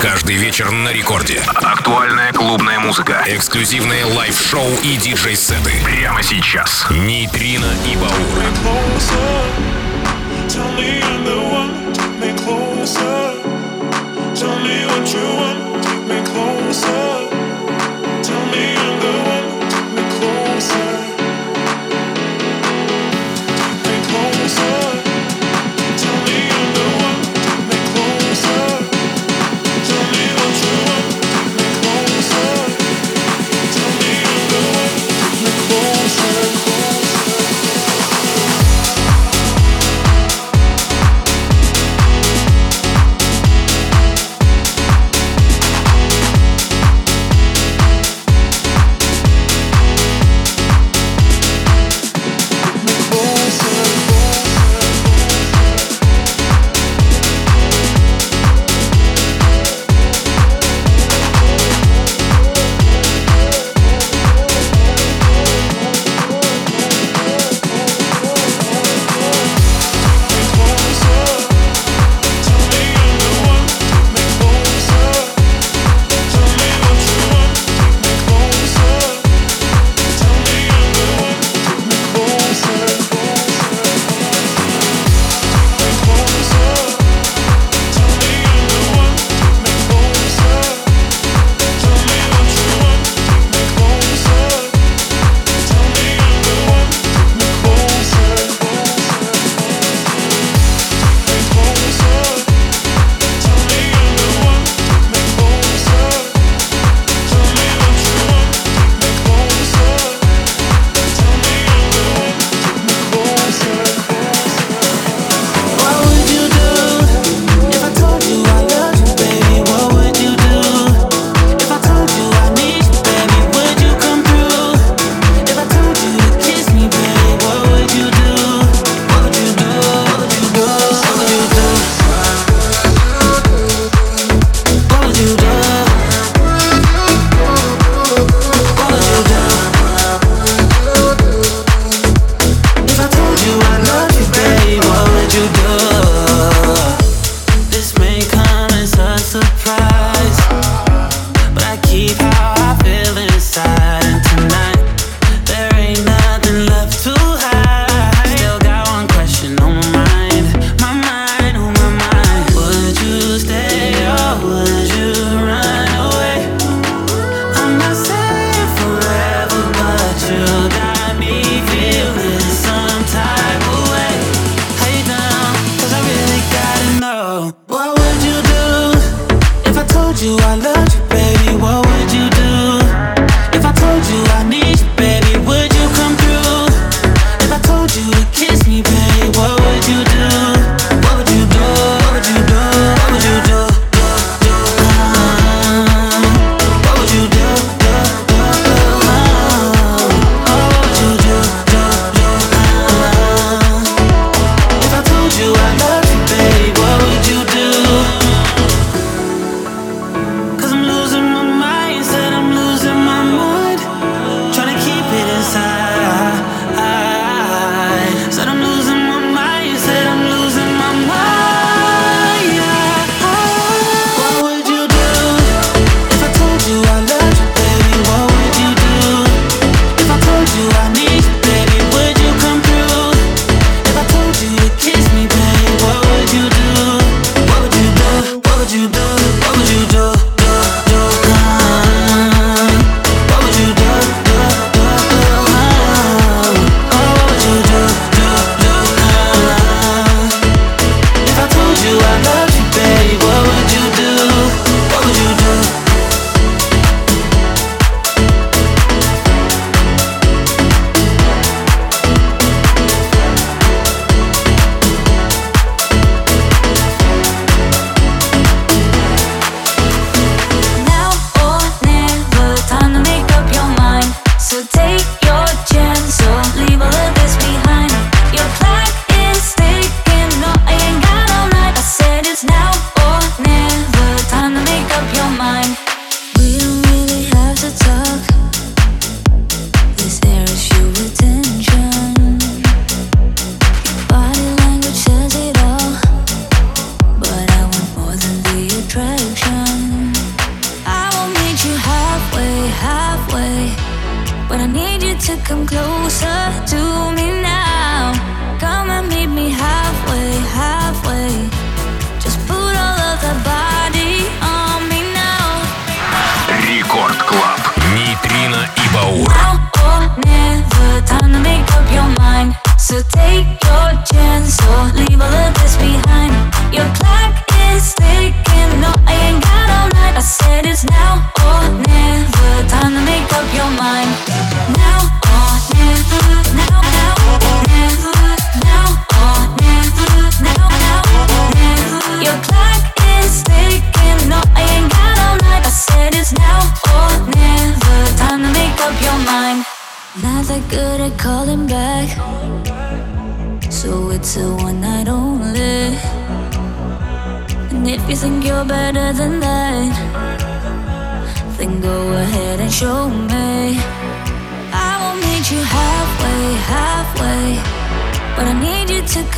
Каждый вечер на рекорде. Актуальная клубная музыка. Эксклюзивные лайв-шоу и диджей-сеты. Прямо сейчас. Нейтрино и Баур. Tell me what you want, take me closer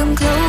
come closer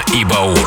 Ивана Ибау.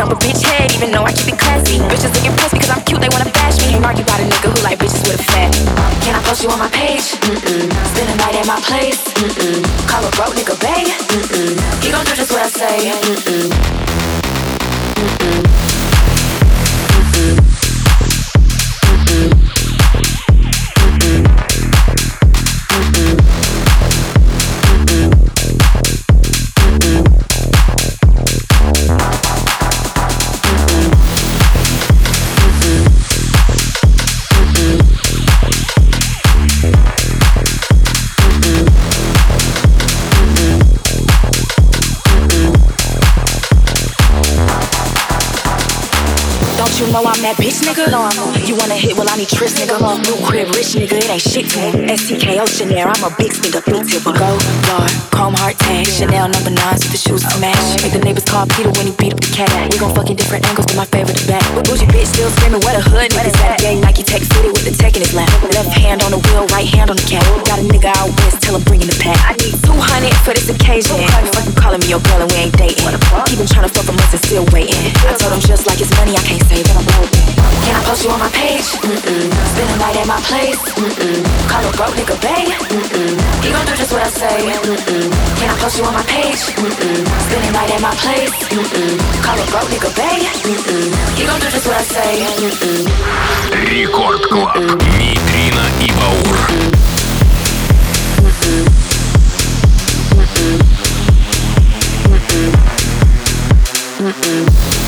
That bitch, head, even though I keep it classy. Bitches looking past because I'm cute, they wanna bash me. Mark, you got a nigga. Who like bitches with a fat. Can I post you wanna hit, well, I need trips, nigga. New crib, rich nigga, it ain't shit to him. STK Oceanair, I'm a big stinger, big tipper. Go, bar, chrome heart tag, Chanel number nine, with the shoes to match. Make the neighbors call Peter when he beat up the cat. We gon' fuck in different angles, but my favorite is back. Bougie bitch still screaming, what a hood niggas at. Gang Nike Tech City with the tech in his lap. Left hand on the wheel, right hand on the cat. Got a nigga out west, tell him bring in the pack. I need 200 for this occasion. Fucking calling me your girl and we ain't dating. Keep him trying to fuck for months and still waiting. I told him just like it's money, I can't save it. I'm broke. Can I post you on my page? Mm-mm. Spend a night at my place? Mm-mm. Call a broke nigga bae? Mm-mm. He gon' do just what I say? Mm-mm. Can I post you on my page? Mm-mm. Spend a night at my place? Mm-mm. Call a broke nigga bae? Mm-mm. He gon' do just what I say? Mm-mm. Рекорд Клаб. Нейтрино и Баур. Warning.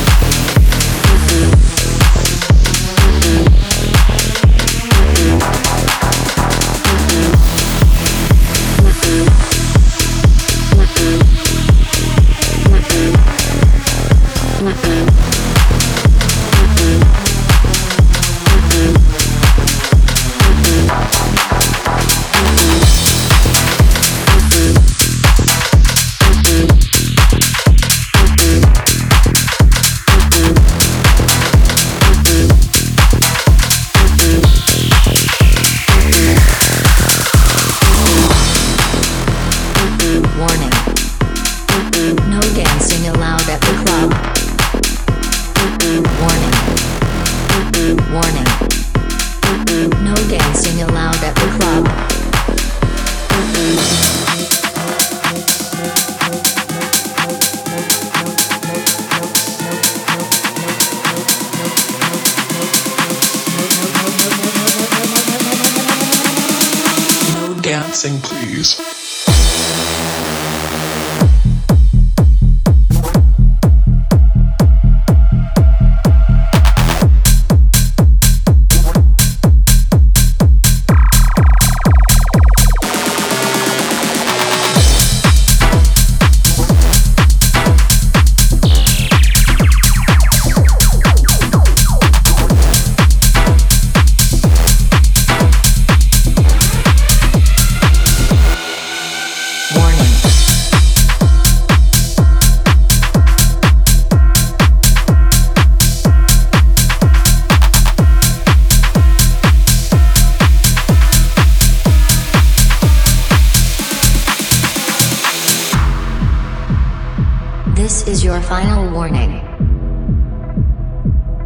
This is your final warning.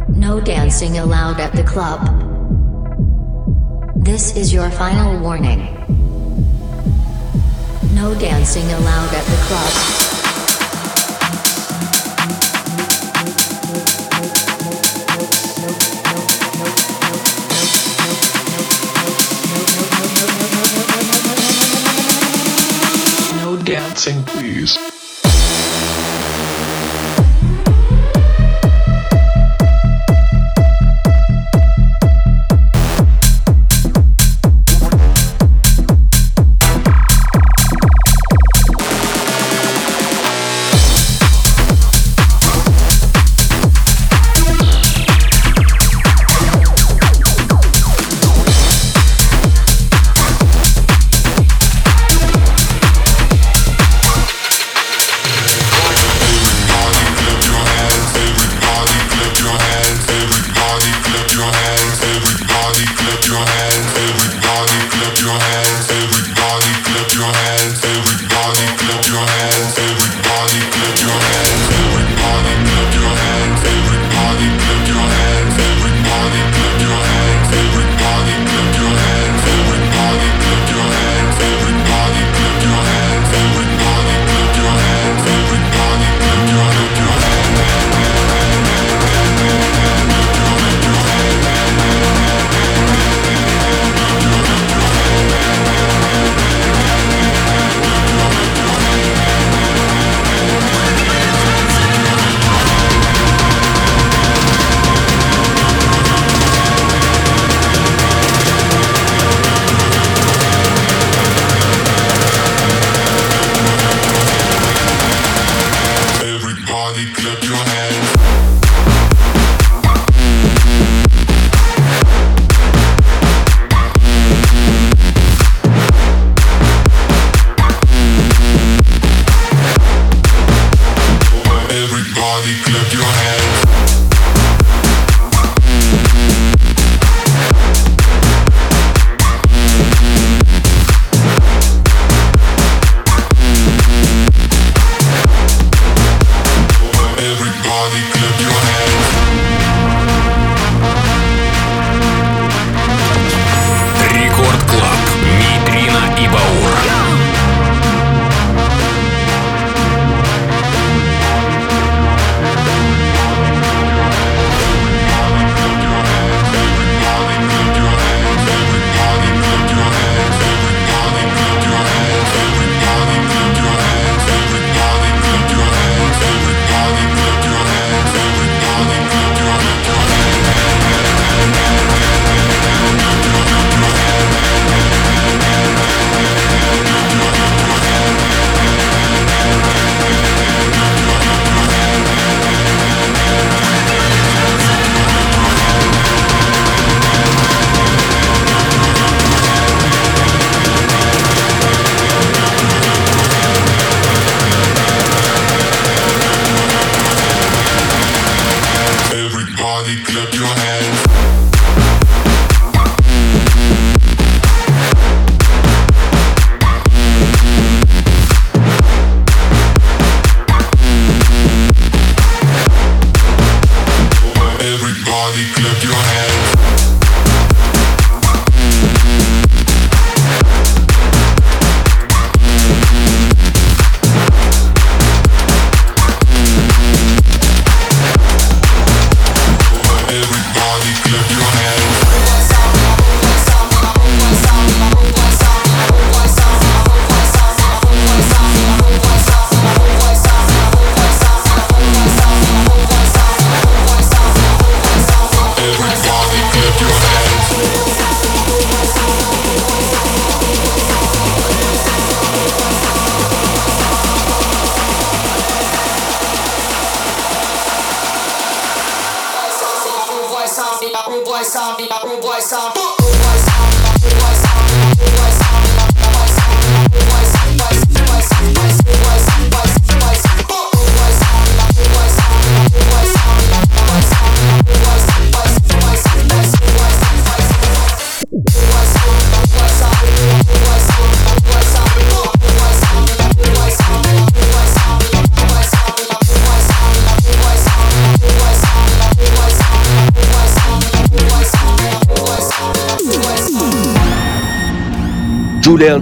No dancing allowed at the club. This is your final warning. No dancing allowed at the club. No dancing, please.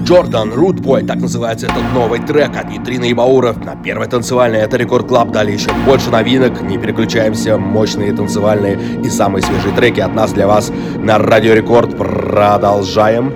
Джордан, Boy, так называется этот новый трек от Нитрина и Бауров на первой танцевальной. Это Рекорд Клаб, далее еще больше новинок, не переключаемся, мощные танцевальные и самые свежие треки от нас для вас на Радио Рекорд. Продолжаем.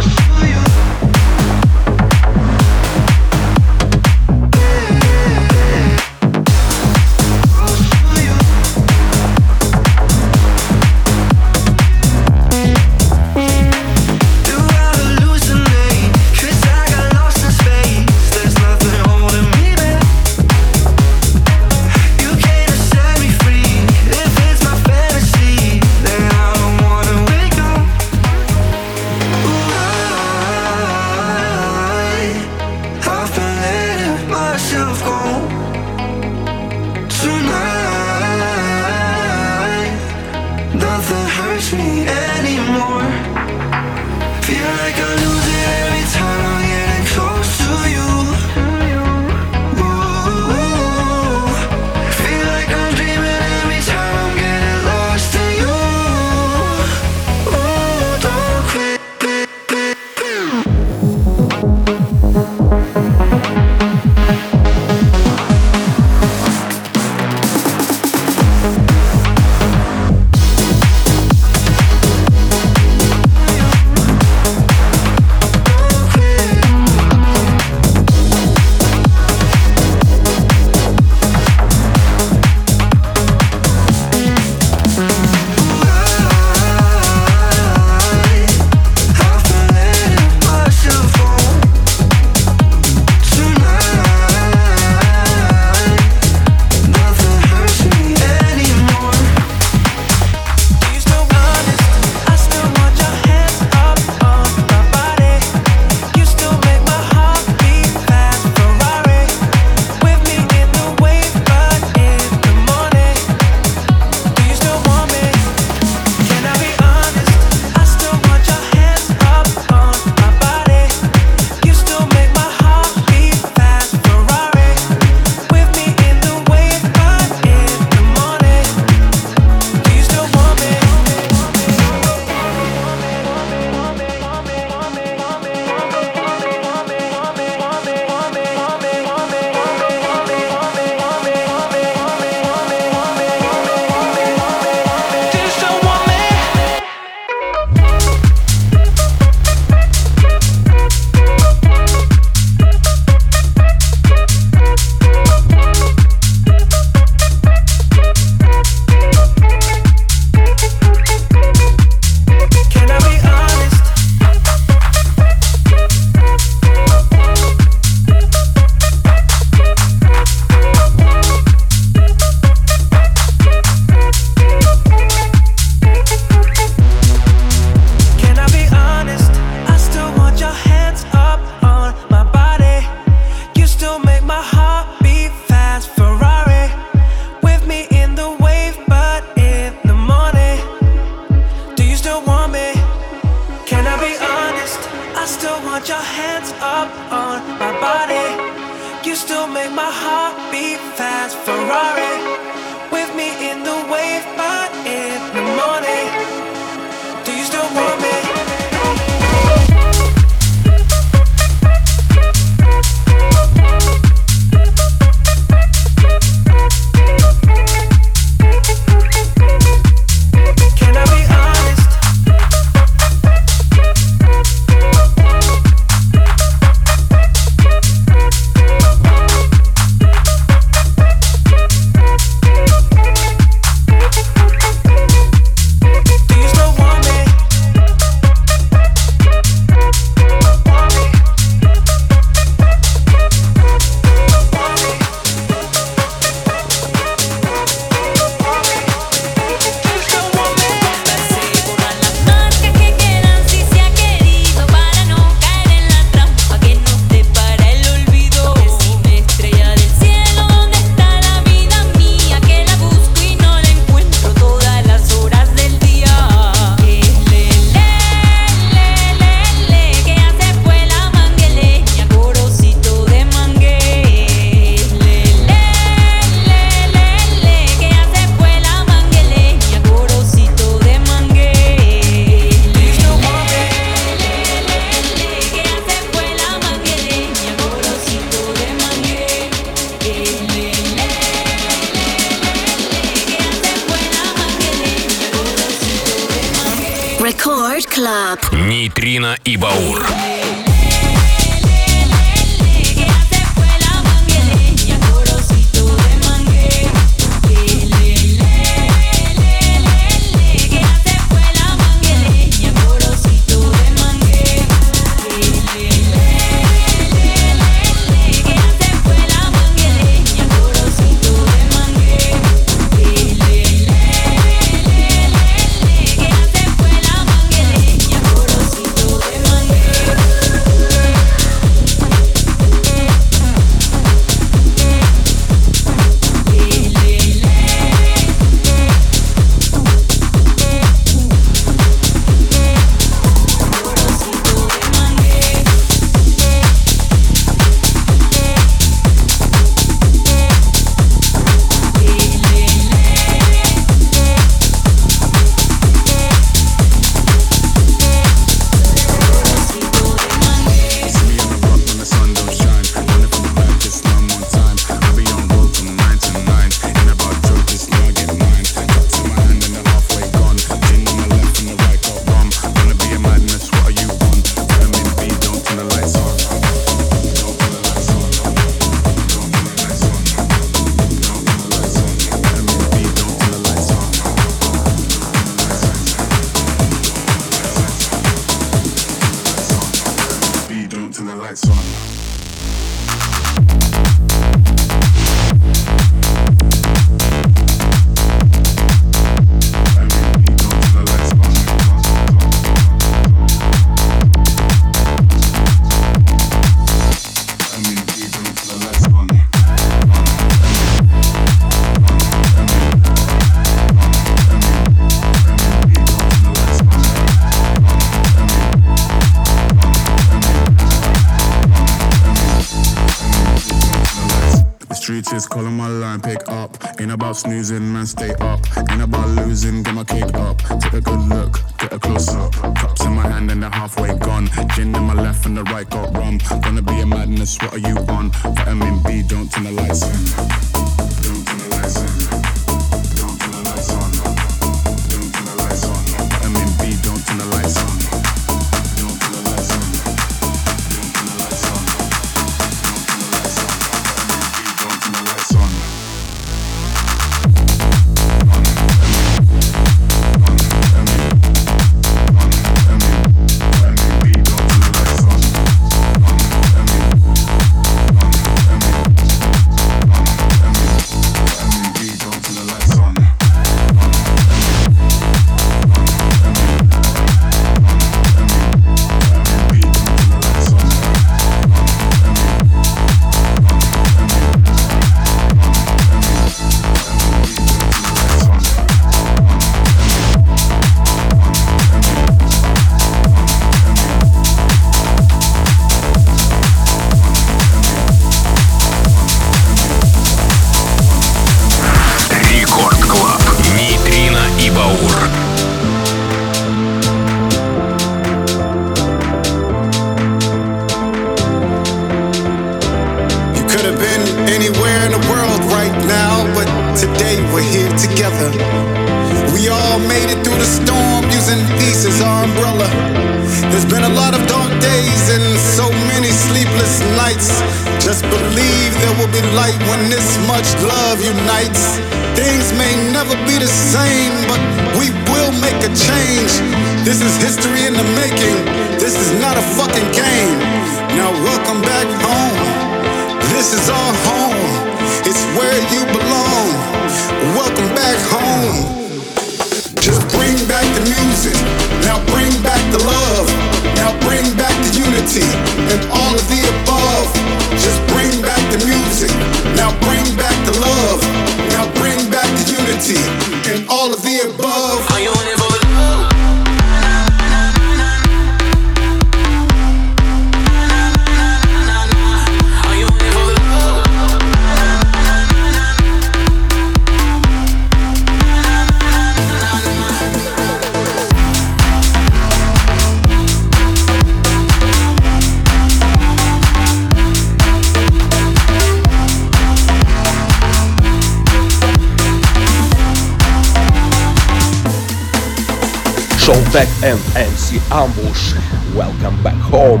and MC Ambush. Welcome back home.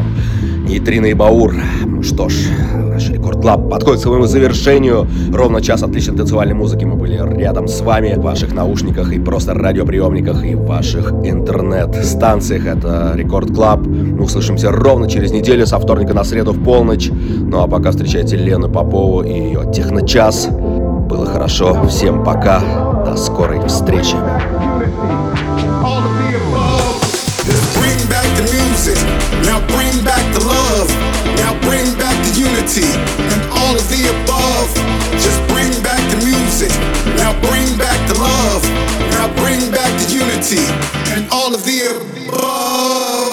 Нейтрино и Баур. Ну что ж, наш рекорд клаб подходит к своему завершению. Ровно час отличной танцевальной музыки мы были рядом с вами в ваших наушниках и просто радиоприемниках и в ваших интернет-станциях. Это рекорд клаб. Мы услышимся ровно через неделю со вторника на среду в полночь. Ну а пока встречайте Лену Попову и ее техночас. Было хорошо. Всем пока. До скорой встречи. Now bring back the love. Now bring back the unity and all of the above. Just bring back the music. Now bring back the love. Now bring back the unity and all of the above.